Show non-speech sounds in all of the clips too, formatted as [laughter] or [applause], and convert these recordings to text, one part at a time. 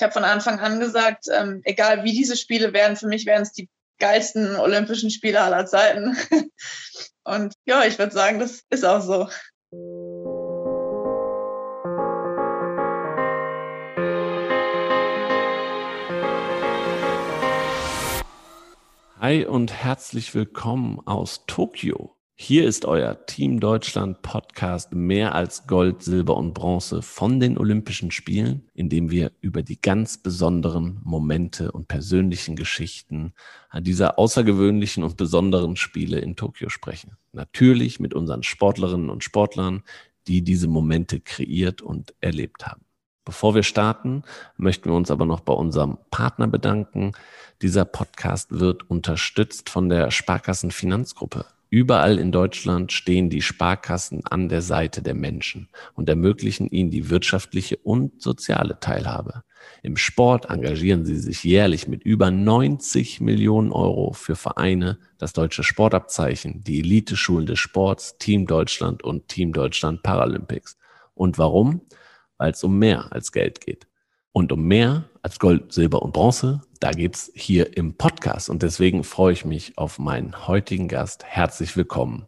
Ich habe von Anfang an gesagt, ähm, egal wie diese Spiele werden, für mich wären es die geilsten Olympischen Spiele aller Zeiten. [laughs] Und ja, ich würde sagen, das ist auch so. Hi und herzlich willkommen aus Tokio. Hier ist euer Team Deutschland Podcast mehr als Gold, Silber und Bronze von den Olympischen Spielen, in dem wir über die ganz besonderen Momente und persönlichen Geschichten dieser außergewöhnlichen und besonderen Spiele in Tokio sprechen. Natürlich mit unseren Sportlerinnen und Sportlern, die diese Momente kreiert und erlebt haben. Bevor wir starten, möchten wir uns aber noch bei unserem Partner bedanken. Dieser Podcast wird unterstützt von der Sparkassen Finanzgruppe. Überall in Deutschland stehen die Sparkassen an der Seite der Menschen und ermöglichen ihnen die wirtschaftliche und soziale Teilhabe. Im Sport engagieren sie sich jährlich mit über 90 Millionen Euro für Vereine, das deutsche Sportabzeichen, die Eliteschulen des Sports, Team Deutschland und Team Deutschland Paralympics. Und warum? Weil es um mehr als Geld geht. Und um mehr als Gold, Silber und Bronze, da geht's hier im Podcast. Und deswegen freue ich mich auf meinen heutigen Gast. Herzlich willkommen.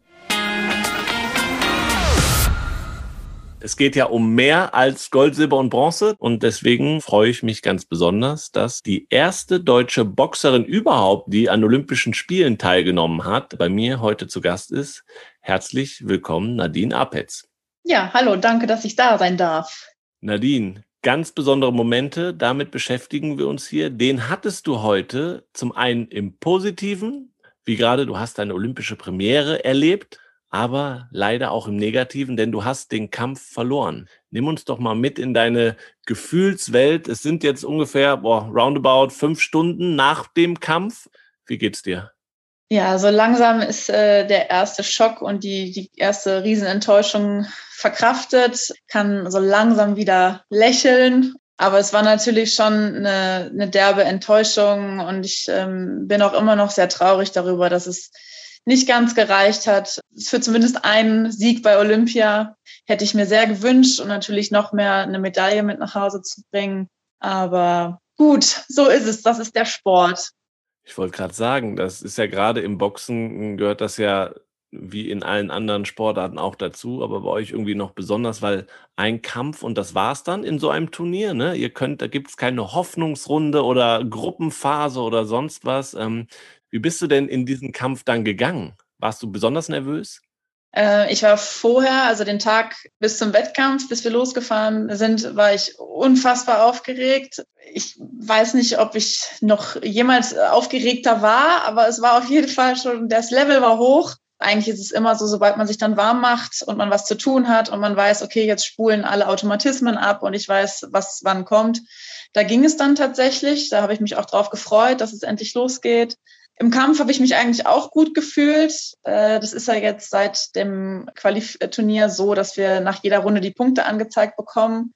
Es geht ja um mehr als Gold, Silber und Bronze. Und deswegen freue ich mich ganz besonders, dass die erste deutsche Boxerin überhaupt, die an Olympischen Spielen teilgenommen hat, bei mir heute zu Gast ist. Herzlich willkommen, Nadine Apetz. Ja, hallo, danke, dass ich da sein darf. Nadine, ganz besondere Momente, damit beschäftigen wir uns hier. Den hattest du heute zum einen im Positiven, wie gerade du hast deine olympische Premiere erlebt, aber leider auch im Negativen, denn du hast den Kampf verloren. Nimm uns doch mal mit in deine Gefühlswelt. Es sind jetzt ungefähr boah, roundabout fünf Stunden nach dem Kampf. Wie geht's dir? Ja, so langsam ist äh, der erste Schock und die, die erste Riesenenttäuschung verkraftet, kann so langsam wieder lächeln. Aber es war natürlich schon eine, eine derbe Enttäuschung und ich ähm, bin auch immer noch sehr traurig darüber, dass es nicht ganz gereicht hat. Für zumindest einen Sieg bei Olympia hätte ich mir sehr gewünscht und natürlich noch mehr eine Medaille mit nach Hause zu bringen. Aber gut, so ist es. Das ist der Sport. Ich wollte gerade sagen, das ist ja gerade im Boxen gehört das ja wie in allen anderen Sportarten auch dazu, aber bei euch irgendwie noch besonders, weil ein Kampf und das war's dann in so einem Turnier, ne? Ihr könnt, da gibt's keine Hoffnungsrunde oder Gruppenphase oder sonst was. Ähm, wie bist du denn in diesen Kampf dann gegangen? Warst du besonders nervös? Äh, ich war vorher, also den Tag bis zum Wettkampf, bis wir losgefahren sind, war ich unfassbar aufgeregt. Ich weiß nicht, ob ich noch jemals aufgeregter war, aber es war auf jeden Fall schon, das Level war hoch. Eigentlich ist es immer so, sobald man sich dann warm macht und man was zu tun hat und man weiß, okay, jetzt spulen alle Automatismen ab und ich weiß, was wann kommt. Da ging es dann tatsächlich. Da habe ich mich auch drauf gefreut, dass es endlich losgeht. Im Kampf habe ich mich eigentlich auch gut gefühlt. Äh, das ist ja jetzt seit dem Qualiturnier so, dass wir nach jeder Runde die Punkte angezeigt bekommen.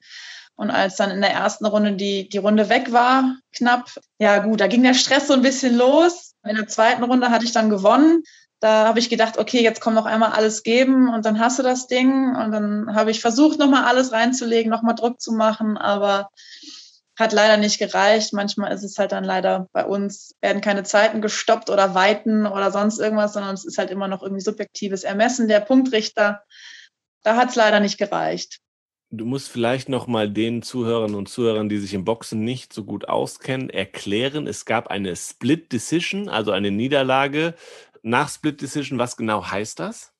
Und als dann in der ersten Runde die, die Runde weg war, knapp, ja gut, da ging der Stress so ein bisschen los. In der zweiten Runde hatte ich dann gewonnen. Da habe ich gedacht, okay, jetzt komm noch einmal alles geben und dann hast du das Ding. Und dann habe ich versucht, nochmal alles reinzulegen, nochmal Druck zu machen. Aber hat leider nicht gereicht. Manchmal ist es halt dann leider bei uns, werden keine Zeiten gestoppt oder Weiten oder sonst irgendwas, sondern es ist halt immer noch irgendwie subjektives Ermessen der Punktrichter. Da hat es leider nicht gereicht. Du musst vielleicht noch mal den Zuhörern und Zuhörern, die sich im Boxen nicht so gut auskennen, erklären, es gab eine Split Decision, also eine Niederlage nach Split Decision. Was genau heißt das?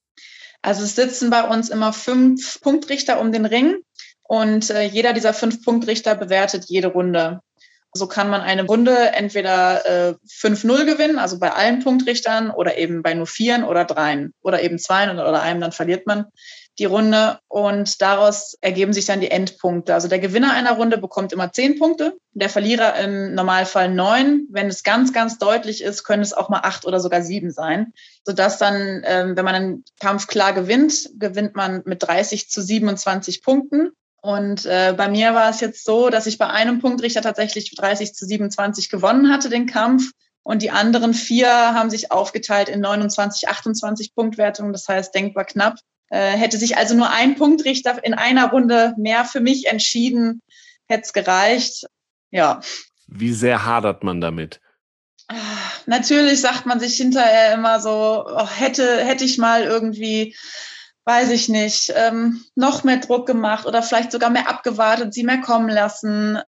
Also es sitzen bei uns immer fünf Punktrichter um den Ring und äh, jeder dieser fünf Punktrichter bewertet jede Runde. So kann man eine Runde entweder äh, 5-0 gewinnen, also bei allen Punktrichtern, oder eben bei nur Vieren oder Dreien oder eben Zweien oder einem, dann verliert man die Runde. Und daraus ergeben sich dann die Endpunkte. Also der Gewinner einer Runde bekommt immer zehn Punkte, der Verlierer im Normalfall neun. Wenn es ganz, ganz deutlich ist, können es auch mal acht oder sogar sieben sein. Sodass dann, ähm, wenn man einen Kampf klar gewinnt, gewinnt man mit 30 zu 27 Punkten. Und äh, bei mir war es jetzt so, dass ich bei einem Punktrichter tatsächlich 30 zu 27 gewonnen hatte, den Kampf. Und die anderen vier haben sich aufgeteilt in 29, 28 Punktwertungen. Das heißt, denkbar knapp. Äh, hätte sich also nur ein Punktrichter in einer Runde mehr für mich entschieden, hätte es gereicht. ja. Wie sehr hadert man damit? Natürlich sagt man sich hinterher immer so, oh, hätte, hätte ich mal irgendwie, weiß ich nicht, ähm, noch mehr Druck gemacht oder vielleicht sogar mehr abgewartet, sie mehr kommen lassen.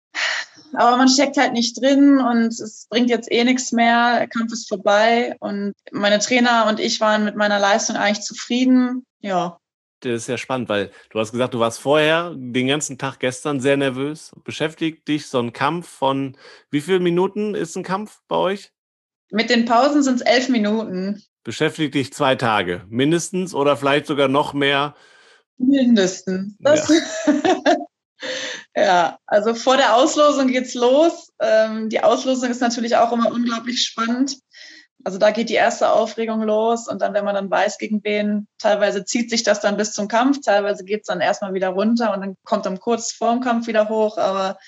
Aber man steckt halt nicht drin und es bringt jetzt eh nichts mehr. Der Kampf ist vorbei und meine Trainer und ich waren mit meiner Leistung eigentlich zufrieden. Ja. Das ist ja spannend, weil du hast gesagt, du warst vorher den ganzen Tag gestern sehr nervös. Beschäftigt dich so ein Kampf von wie vielen Minuten ist ein Kampf bei euch? Mit den Pausen sind es elf Minuten. Beschäftigt dich zwei Tage mindestens oder vielleicht sogar noch mehr? Mindestens. Das ja. [laughs] Ja, also vor der Auslosung geht's los. Ähm, die Auslosung ist natürlich auch immer unglaublich spannend. Also da geht die erste Aufregung los und dann, wenn man dann weiß, gegen wen, teilweise zieht sich das dann bis zum Kampf, teilweise geht's dann erstmal wieder runter und dann kommt dann kurz vorm Kampf wieder hoch. Aber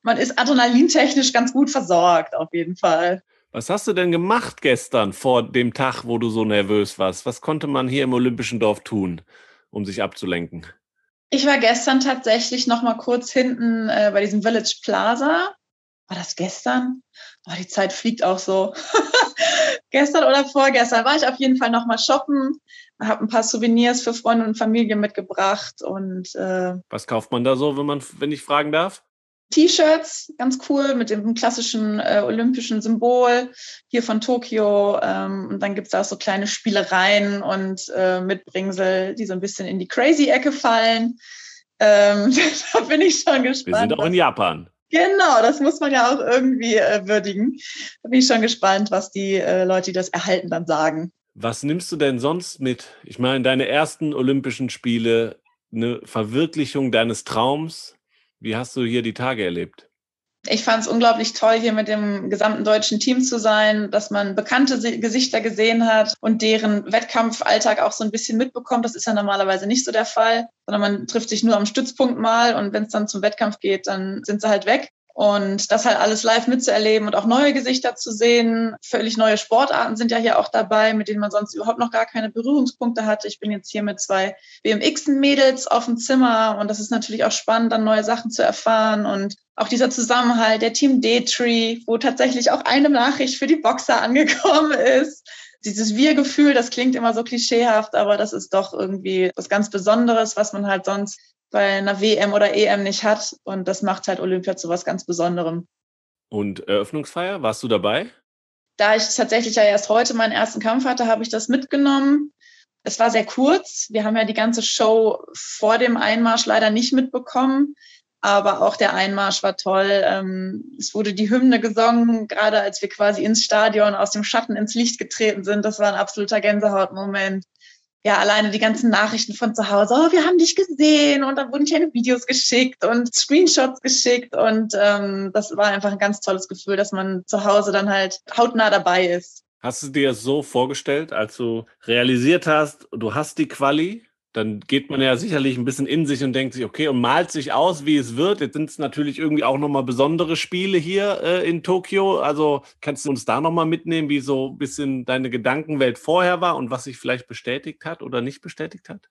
man ist adrenalintechnisch ganz gut versorgt, auf jeden Fall. Was hast du denn gemacht gestern vor dem Tag, wo du so nervös warst? Was konnte man hier im Olympischen Dorf tun, um sich abzulenken? Ich war gestern tatsächlich noch mal kurz hinten äh, bei diesem Village Plaza. War das gestern? Oh, die Zeit fliegt auch so. [laughs] gestern oder vorgestern war ich auf jeden Fall noch mal shoppen, habe ein paar Souvenirs für Freunde und Familie mitgebracht und äh, was kauft man da so, wenn man, wenn ich fragen darf? T-Shirts, ganz cool, mit dem klassischen äh, olympischen Symbol hier von Tokio. Ähm, und dann gibt's da auch so kleine Spielereien und äh, Mitbringsel, die so ein bisschen in die Crazy-Ecke fallen. Ähm, [laughs] da bin ich schon gespannt. Wir sind auch in Japan. Genau, das muss man ja auch irgendwie äh, würdigen. Da bin ich schon gespannt, was die äh, Leute, die das erhalten, dann sagen. Was nimmst du denn sonst mit? Ich meine, deine ersten Olympischen Spiele, eine Verwirklichung deines Traums, wie hast du hier die Tage erlebt? Ich fand es unglaublich toll, hier mit dem gesamten deutschen Team zu sein, dass man bekannte Gesichter gesehen hat und deren Wettkampfalltag auch so ein bisschen mitbekommt. Das ist ja normalerweise nicht so der Fall, sondern man trifft sich nur am Stützpunkt mal und wenn es dann zum Wettkampf geht, dann sind sie halt weg. Und das halt alles live mitzuerleben und auch neue Gesichter zu sehen. Völlig neue Sportarten sind ja hier auch dabei, mit denen man sonst überhaupt noch gar keine Berührungspunkte hatte. Ich bin jetzt hier mit zwei BMX-Mädels auf dem Zimmer und das ist natürlich auch spannend, dann neue Sachen zu erfahren und auch dieser Zusammenhalt, der Team D-Tree, wo tatsächlich auch eine Nachricht für die Boxer angekommen ist. Dieses Wir-Gefühl, das klingt immer so klischeehaft, aber das ist doch irgendwie was ganz Besonderes, was man halt sonst bei einer WM oder EM nicht hat. Und das macht halt Olympia zu was ganz Besonderem. Und Eröffnungsfeier, warst du dabei? Da ich tatsächlich ja erst heute meinen ersten Kampf hatte, habe ich das mitgenommen. Es war sehr kurz. Wir haben ja die ganze Show vor dem Einmarsch leider nicht mitbekommen. Aber auch der Einmarsch war toll. Ähm, es wurde die Hymne gesungen, gerade als wir quasi ins Stadion aus dem Schatten ins Licht getreten sind. Das war ein absoluter Gänsehautmoment ja, alleine die ganzen Nachrichten von zu Hause, oh, wir haben dich gesehen. Und dann wurden kleine Videos geschickt und Screenshots geschickt. Und ähm, das war einfach ein ganz tolles Gefühl, dass man zu Hause dann halt hautnah dabei ist. Hast du dir so vorgestellt, als du realisiert hast, du hast die Quali, dann geht man ja sicherlich ein bisschen in sich und denkt sich, okay, und malt sich aus, wie es wird. Jetzt sind es natürlich irgendwie auch nochmal besondere Spiele hier äh, in Tokio. Also kannst du uns da nochmal mitnehmen, wie so ein bisschen deine Gedankenwelt vorher war und was sich vielleicht bestätigt hat oder nicht bestätigt hat?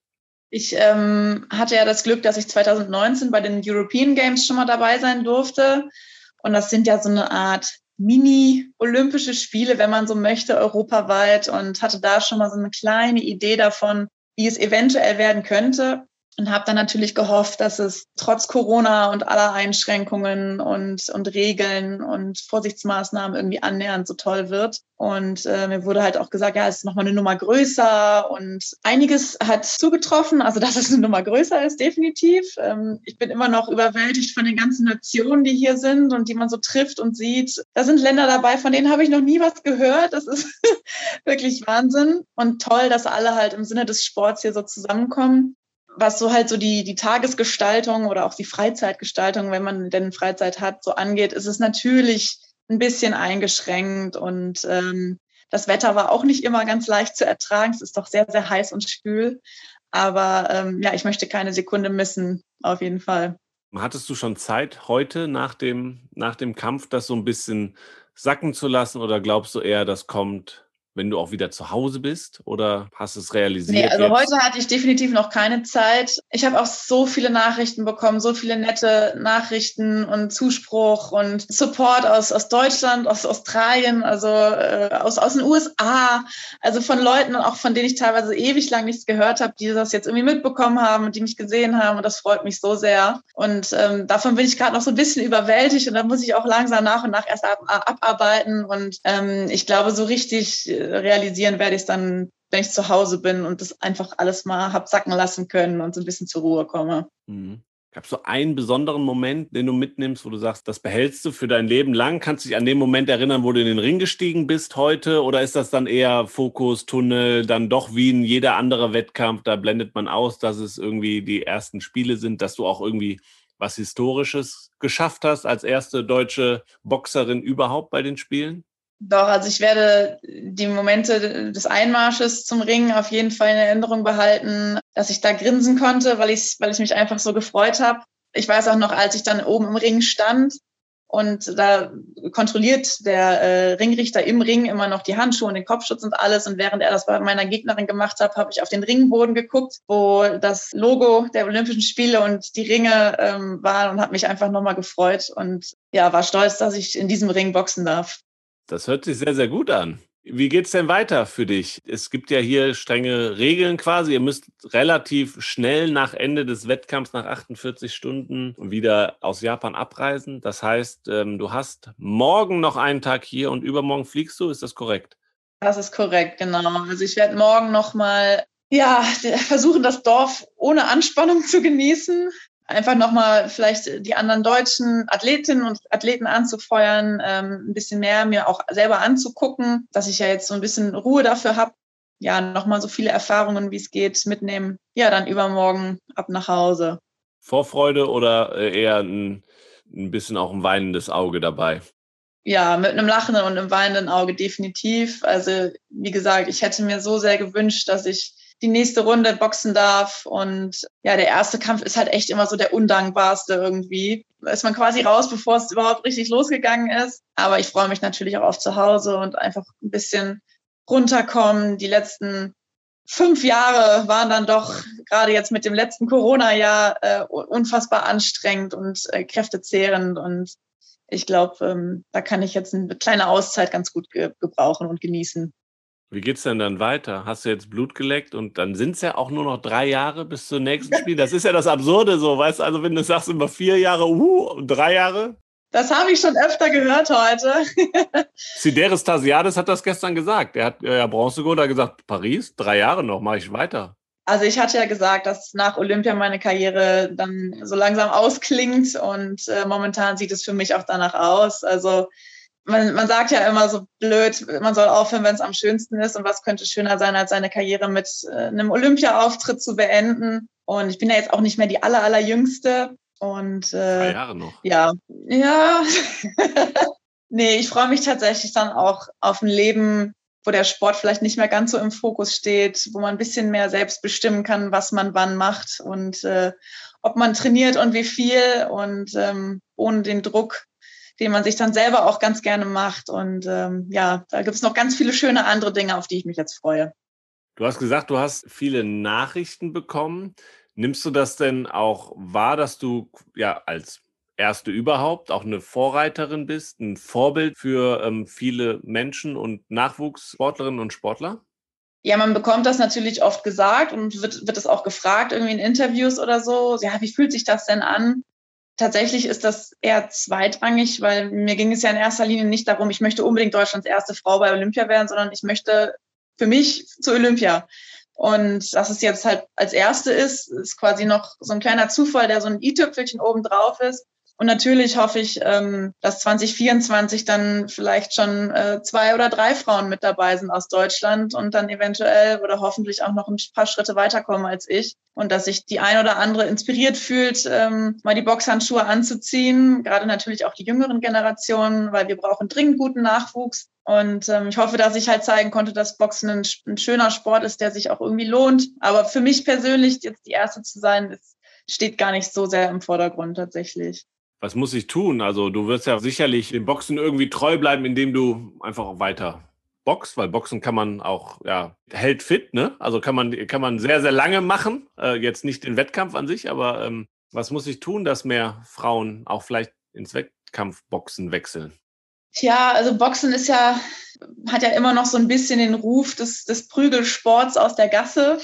Ich ähm, hatte ja das Glück, dass ich 2019 bei den European Games schon mal dabei sein durfte. Und das sind ja so eine Art Mini-Olympische Spiele, wenn man so möchte, europaweit und hatte da schon mal so eine kleine Idee davon, wie es eventuell werden könnte und habe dann natürlich gehofft, dass es trotz Corona und aller Einschränkungen und, und Regeln und Vorsichtsmaßnahmen irgendwie annähernd so toll wird. Und äh, mir wurde halt auch gesagt, ja, es ist nochmal eine Nummer größer und einiges hat zugetroffen, also dass es eine Nummer größer ist, definitiv. Ähm, ich bin immer noch überwältigt von den ganzen Nationen, die hier sind und die man so trifft und sieht. Da sind Länder dabei, von denen habe ich noch nie was gehört. Das ist [laughs] wirklich Wahnsinn und toll, dass alle halt im Sinne des Sports hier so zusammenkommen was so halt so die, die Tagesgestaltung oder auch die Freizeitgestaltung, wenn man denn Freizeit hat, so angeht, ist es natürlich ein bisschen eingeschränkt und ähm, das Wetter war auch nicht immer ganz leicht zu ertragen. Es ist doch sehr, sehr heiß und schwül. Aber ähm, ja, ich möchte keine Sekunde missen, auf jeden Fall. Hattest du schon Zeit heute nach dem, nach dem Kampf, das so ein bisschen sacken zu lassen oder glaubst du eher, das kommt wenn du auch wieder zu Hause bist oder hast es realisiert? Nee, also jetzt? heute hatte ich definitiv noch keine Zeit. Ich habe auch so viele Nachrichten bekommen, so viele nette Nachrichten und Zuspruch und Support aus, aus Deutschland, aus Australien, also äh, aus, aus den USA, also von Leuten auch von denen ich teilweise ewig lang nichts gehört habe, die das jetzt irgendwie mitbekommen haben und die mich gesehen haben und das freut mich so sehr. Und ähm, davon bin ich gerade noch so ein bisschen überwältigt und da muss ich auch langsam nach und nach erst ab, abarbeiten und ähm, ich glaube, so richtig realisieren werde ich es dann, wenn ich zu Hause bin und das einfach alles mal hab sacken lassen können und so ein bisschen zur Ruhe komme. Mhm. Gab es so einen besonderen Moment, den du mitnimmst, wo du sagst, das behältst du für dein Leben lang? Kannst du dich an den Moment erinnern, wo du in den Ring gestiegen bist heute? Oder ist das dann eher Fokus, Tunnel, dann doch wie in jeder andere Wettkampf? Da blendet man aus, dass es irgendwie die ersten Spiele sind, dass du auch irgendwie was Historisches geschafft hast als erste deutsche Boxerin überhaupt bei den Spielen? Doch, also ich werde die Momente des Einmarsches zum Ring auf jeden Fall in Erinnerung behalten, dass ich da grinsen konnte, weil ich, weil ich mich einfach so gefreut habe. Ich weiß auch noch, als ich dann oben im Ring stand und da kontrolliert der äh, Ringrichter im Ring immer noch die Handschuhe und den Kopfschutz und alles. Und während er das bei meiner Gegnerin gemacht hat, habe ich auf den Ringboden geguckt, wo das Logo der Olympischen Spiele und die Ringe ähm, waren und habe mich einfach nochmal gefreut und ja, war stolz, dass ich in diesem Ring boxen darf. Das hört sich sehr, sehr gut an. Wie geht es denn weiter für dich? Es gibt ja hier strenge Regeln quasi. Ihr müsst relativ schnell nach Ende des Wettkampfs, nach 48 Stunden, wieder aus Japan abreisen. Das heißt, ähm, du hast morgen noch einen Tag hier und übermorgen fliegst du. Ist das korrekt? Das ist korrekt, genau. Also ich werde morgen noch mal ja, versuchen, das Dorf ohne Anspannung zu genießen einfach nochmal vielleicht die anderen deutschen Athletinnen und Athleten anzufeuern, ähm, ein bisschen mehr mir auch selber anzugucken, dass ich ja jetzt so ein bisschen Ruhe dafür habe, ja, nochmal so viele Erfahrungen, wie es geht, mitnehmen. Ja, dann übermorgen ab nach Hause. Vorfreude oder äh, eher ein, ein bisschen auch ein weinendes Auge dabei? Ja, mit einem lachenden und einem weinenden Auge definitiv. Also, wie gesagt, ich hätte mir so sehr gewünscht, dass ich die nächste Runde boxen darf. Und ja, der erste Kampf ist halt echt immer so der undankbarste irgendwie. Ist man quasi raus, bevor es überhaupt richtig losgegangen ist. Aber ich freue mich natürlich auch auf zu Hause und einfach ein bisschen runterkommen. Die letzten fünf Jahre waren dann doch gerade jetzt mit dem letzten Corona-Jahr äh, unfassbar anstrengend und äh, kräftezehrend. Und ich glaube, ähm, da kann ich jetzt eine kleine Auszeit ganz gut ge gebrauchen und genießen. Wie geht's denn dann weiter? Hast du jetzt Blut geleckt und dann sind es ja auch nur noch drei Jahre bis zum nächsten Spiel. Das ist ja das Absurde so, weißt du? Also wenn du sagst immer vier Jahre, uh, drei Jahre. Das habe ich schon öfter gehört heute. [laughs] Sideris Tasiades hat das gestern gesagt. Er hat ja Bronzegold da gesagt, Paris, drei Jahre noch, mache ich weiter. Also ich hatte ja gesagt, dass nach Olympia meine Karriere dann so langsam ausklingt und äh, momentan sieht es für mich auch danach aus. Also man, man sagt ja immer so blöd, man soll aufhören, wenn es am schönsten ist. Und was könnte schöner sein, als seine Karriere mit äh, einem Olympia-Auftritt zu beenden? Und ich bin ja jetzt auch nicht mehr die aller, allerjüngste. Und äh, Drei Jahre noch. Ja, ja. [laughs] nee, ich freue mich tatsächlich dann auch auf ein Leben, wo der Sport vielleicht nicht mehr ganz so im Fokus steht, wo man ein bisschen mehr selbst bestimmen kann, was man wann macht und äh, ob man trainiert und wie viel und ähm, ohne den Druck den man sich dann selber auch ganz gerne macht. Und ähm, ja, da gibt es noch ganz viele schöne andere Dinge, auf die ich mich jetzt freue. Du hast gesagt, du hast viele Nachrichten bekommen. Nimmst du das denn auch wahr, dass du ja als erste überhaupt auch eine Vorreiterin bist, ein Vorbild für ähm, viele Menschen und Nachwuchssportlerinnen und Sportler? Ja, man bekommt das natürlich oft gesagt und wird, wird es auch gefragt, irgendwie in Interviews oder so. Ja, wie fühlt sich das denn an? Tatsächlich ist das eher zweitrangig, weil mir ging es ja in erster Linie nicht darum, ich möchte unbedingt Deutschlands erste Frau bei Olympia werden, sondern ich möchte für mich zu Olympia. Und dass es jetzt halt als erste ist, ist quasi noch so ein kleiner Zufall, der so ein i-Tüpfelchen oben drauf ist. Und natürlich hoffe ich, ähm, dass 2024 dann vielleicht schon äh, zwei oder drei Frauen mit dabei sind aus Deutschland und dann eventuell oder hoffentlich auch noch ein paar Schritte weiterkommen als ich. Und dass sich die ein oder andere inspiriert fühlt, ähm, mal die Boxhandschuhe anzuziehen. Gerade natürlich auch die jüngeren Generationen, weil wir brauchen dringend guten Nachwuchs. Und ähm, ich hoffe, dass ich halt zeigen konnte, dass Boxen ein, ein schöner Sport ist, der sich auch irgendwie lohnt. Aber für mich persönlich jetzt die Erste zu sein, ist, steht gar nicht so sehr im Vordergrund tatsächlich was muss ich tun? Also du wirst ja sicherlich dem Boxen irgendwie treu bleiben, indem du einfach weiter boxt, weil Boxen kann man auch, ja, hält fit, ne? Also kann man, kann man sehr, sehr lange machen. Äh, jetzt nicht den Wettkampf an sich, aber ähm, was muss ich tun, dass mehr Frauen auch vielleicht ins Wettkampfboxen wechseln? Tja, also Boxen ist ja, hat ja immer noch so ein bisschen den Ruf des, des Prügelsports aus der Gasse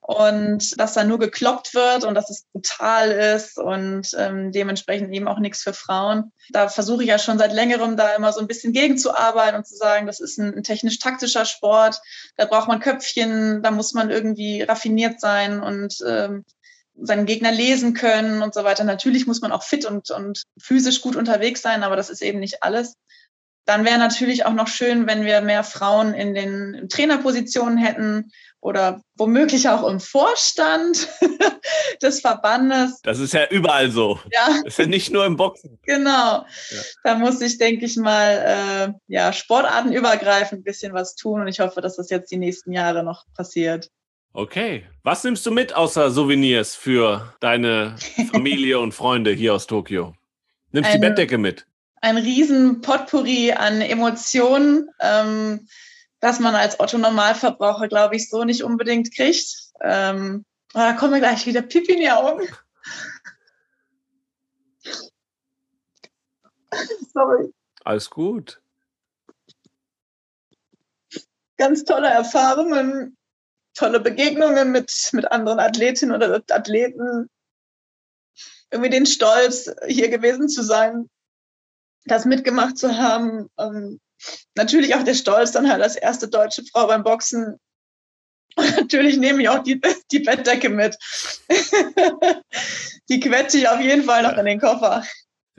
und dass da nur gekloppt wird und dass es brutal ist und ähm, dementsprechend eben auch nichts für Frauen. Da versuche ich ja schon seit längerem da immer so ein bisschen gegenzuarbeiten und zu sagen, das ist ein, ein technisch-taktischer Sport, da braucht man Köpfchen, da muss man irgendwie raffiniert sein und ähm, seinen Gegner lesen können und so weiter. Natürlich muss man auch fit und, und physisch gut unterwegs sein, aber das ist eben nicht alles. Dann wäre natürlich auch noch schön, wenn wir mehr Frauen in den Trainerpositionen hätten oder womöglich auch im Vorstand [laughs] des Verbandes. Das ist ja überall so. Ja. Das ist ja nicht nur im Boxen. Genau. Ja. Da muss ich, denke ich mal, äh, ja, sportartenübergreifend ein bisschen was tun und ich hoffe, dass das jetzt die nächsten Jahre noch passiert. Okay. Was nimmst du mit außer Souvenirs für deine Familie [laughs] und Freunde hier aus Tokio? Nimmst du die Bettdecke mit? ein riesen Potpourri an Emotionen, ähm, das man als Otto-Normalverbraucher, glaube ich, so nicht unbedingt kriegt. Ähm, da kommen wir gleich wieder Pipi in die Augen. Sorry. Alles gut. Ganz tolle Erfahrungen, tolle Begegnungen mit, mit anderen Athletinnen oder Athleten. Irgendwie den Stolz, hier gewesen zu sein, das mitgemacht zu haben. Ähm, natürlich auch der Stolz, dann halt als erste deutsche Frau beim Boxen. Und [laughs] natürlich nehme ich auch die, die Bettdecke mit. [laughs] die quetsche ich auf jeden Fall noch in den Koffer.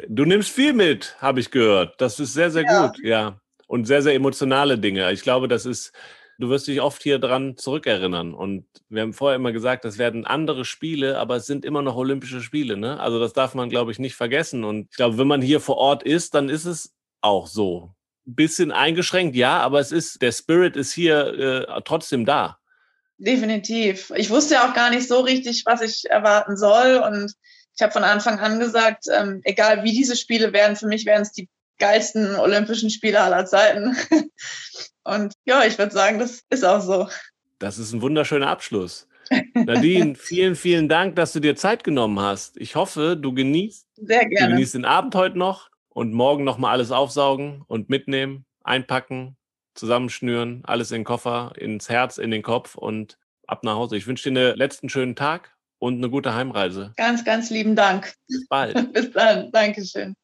Du nimmst viel mit, habe ich gehört. Das ist sehr, sehr ja. gut, ja. Und sehr, sehr emotionale Dinge. Ich glaube, das ist du wirst dich oft hier dran zurückerinnern. Und wir haben vorher immer gesagt, das werden andere Spiele, aber es sind immer noch Olympische Spiele. Ne? Also das darf man, glaube ich, nicht vergessen. Und ich glaube, wenn man hier vor Ort ist, dann ist es auch so. Bisschen eingeschränkt, ja, aber es ist, der Spirit ist hier äh, trotzdem da. Definitiv. Ich wusste ja auch gar nicht so richtig, was ich erwarten soll. Und ich habe von Anfang an gesagt, ähm, egal wie diese Spiele werden, für mich werden es die geilsten Olympischen Spiele aller Zeiten. [laughs] Und ja, ich würde sagen, das ist auch so. Das ist ein wunderschöner Abschluss. Nadine, [laughs] vielen, vielen Dank, dass du dir Zeit genommen hast. Ich hoffe, du genießt, Sehr gerne. Du genießt den Abend heute noch und morgen nochmal alles aufsaugen und mitnehmen, einpacken, zusammenschnüren, alles in den Koffer, ins Herz, in den Kopf und ab nach Hause. Ich wünsche dir einen letzten schönen Tag und eine gute Heimreise. Ganz, ganz lieben Dank. Bis bald. [laughs] Bis dann. Dankeschön.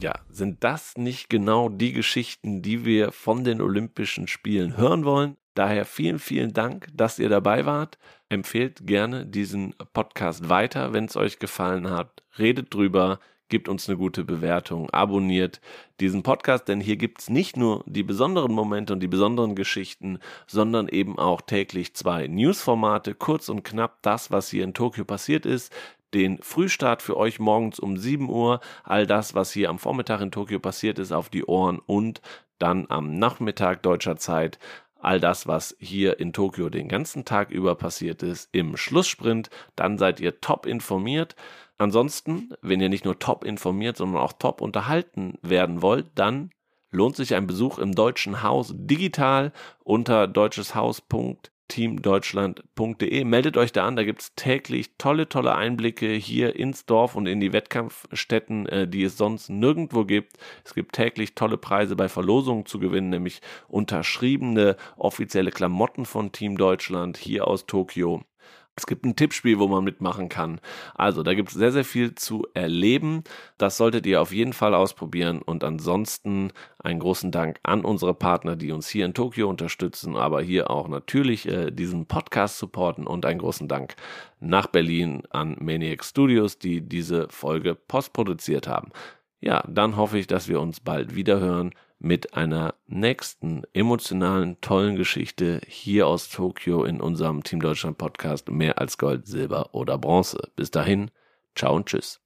Ja, sind das nicht genau die Geschichten, die wir von den Olympischen Spielen hören wollen? Daher vielen, vielen Dank, dass ihr dabei wart. Empfehlt gerne diesen Podcast weiter, wenn es euch gefallen hat. Redet drüber, gebt uns eine gute Bewertung, abonniert diesen Podcast, denn hier gibt es nicht nur die besonderen Momente und die besonderen Geschichten, sondern eben auch täglich zwei Newsformate, kurz und knapp das, was hier in Tokio passiert ist, den Frühstart für euch morgens um 7 Uhr, all das, was hier am Vormittag in Tokio passiert ist, auf die Ohren und dann am Nachmittag deutscher Zeit all das, was hier in Tokio den ganzen Tag über passiert ist, im Schlusssprint. Dann seid ihr top informiert. Ansonsten, wenn ihr nicht nur top informiert, sondern auch top unterhalten werden wollt, dann lohnt sich ein Besuch im Deutschen Haus digital unter deutscheshaus.de teamdeutschland.de. Meldet euch da an, da gibt es täglich tolle, tolle Einblicke hier ins Dorf und in die Wettkampfstätten, äh, die es sonst nirgendwo gibt. Es gibt täglich tolle Preise bei Verlosungen zu gewinnen, nämlich unterschriebene offizielle Klamotten von Team Deutschland hier aus Tokio. Es gibt ein Tippspiel, wo man mitmachen kann. Also, da gibt es sehr, sehr viel zu erleben. Das solltet ihr auf jeden Fall ausprobieren. Und ansonsten einen großen Dank an unsere Partner, die uns hier in Tokio unterstützen, aber hier auch natürlich äh, diesen Podcast supporten. Und einen großen Dank nach Berlin an Maniac Studios, die diese Folge postproduziert haben. Ja, dann hoffe ich, dass wir uns bald wieder hören mit einer nächsten emotionalen, tollen Geschichte hier aus Tokio in unserem Team Deutschland Podcast mehr als Gold, Silber oder Bronze. Bis dahin, ciao und tschüss.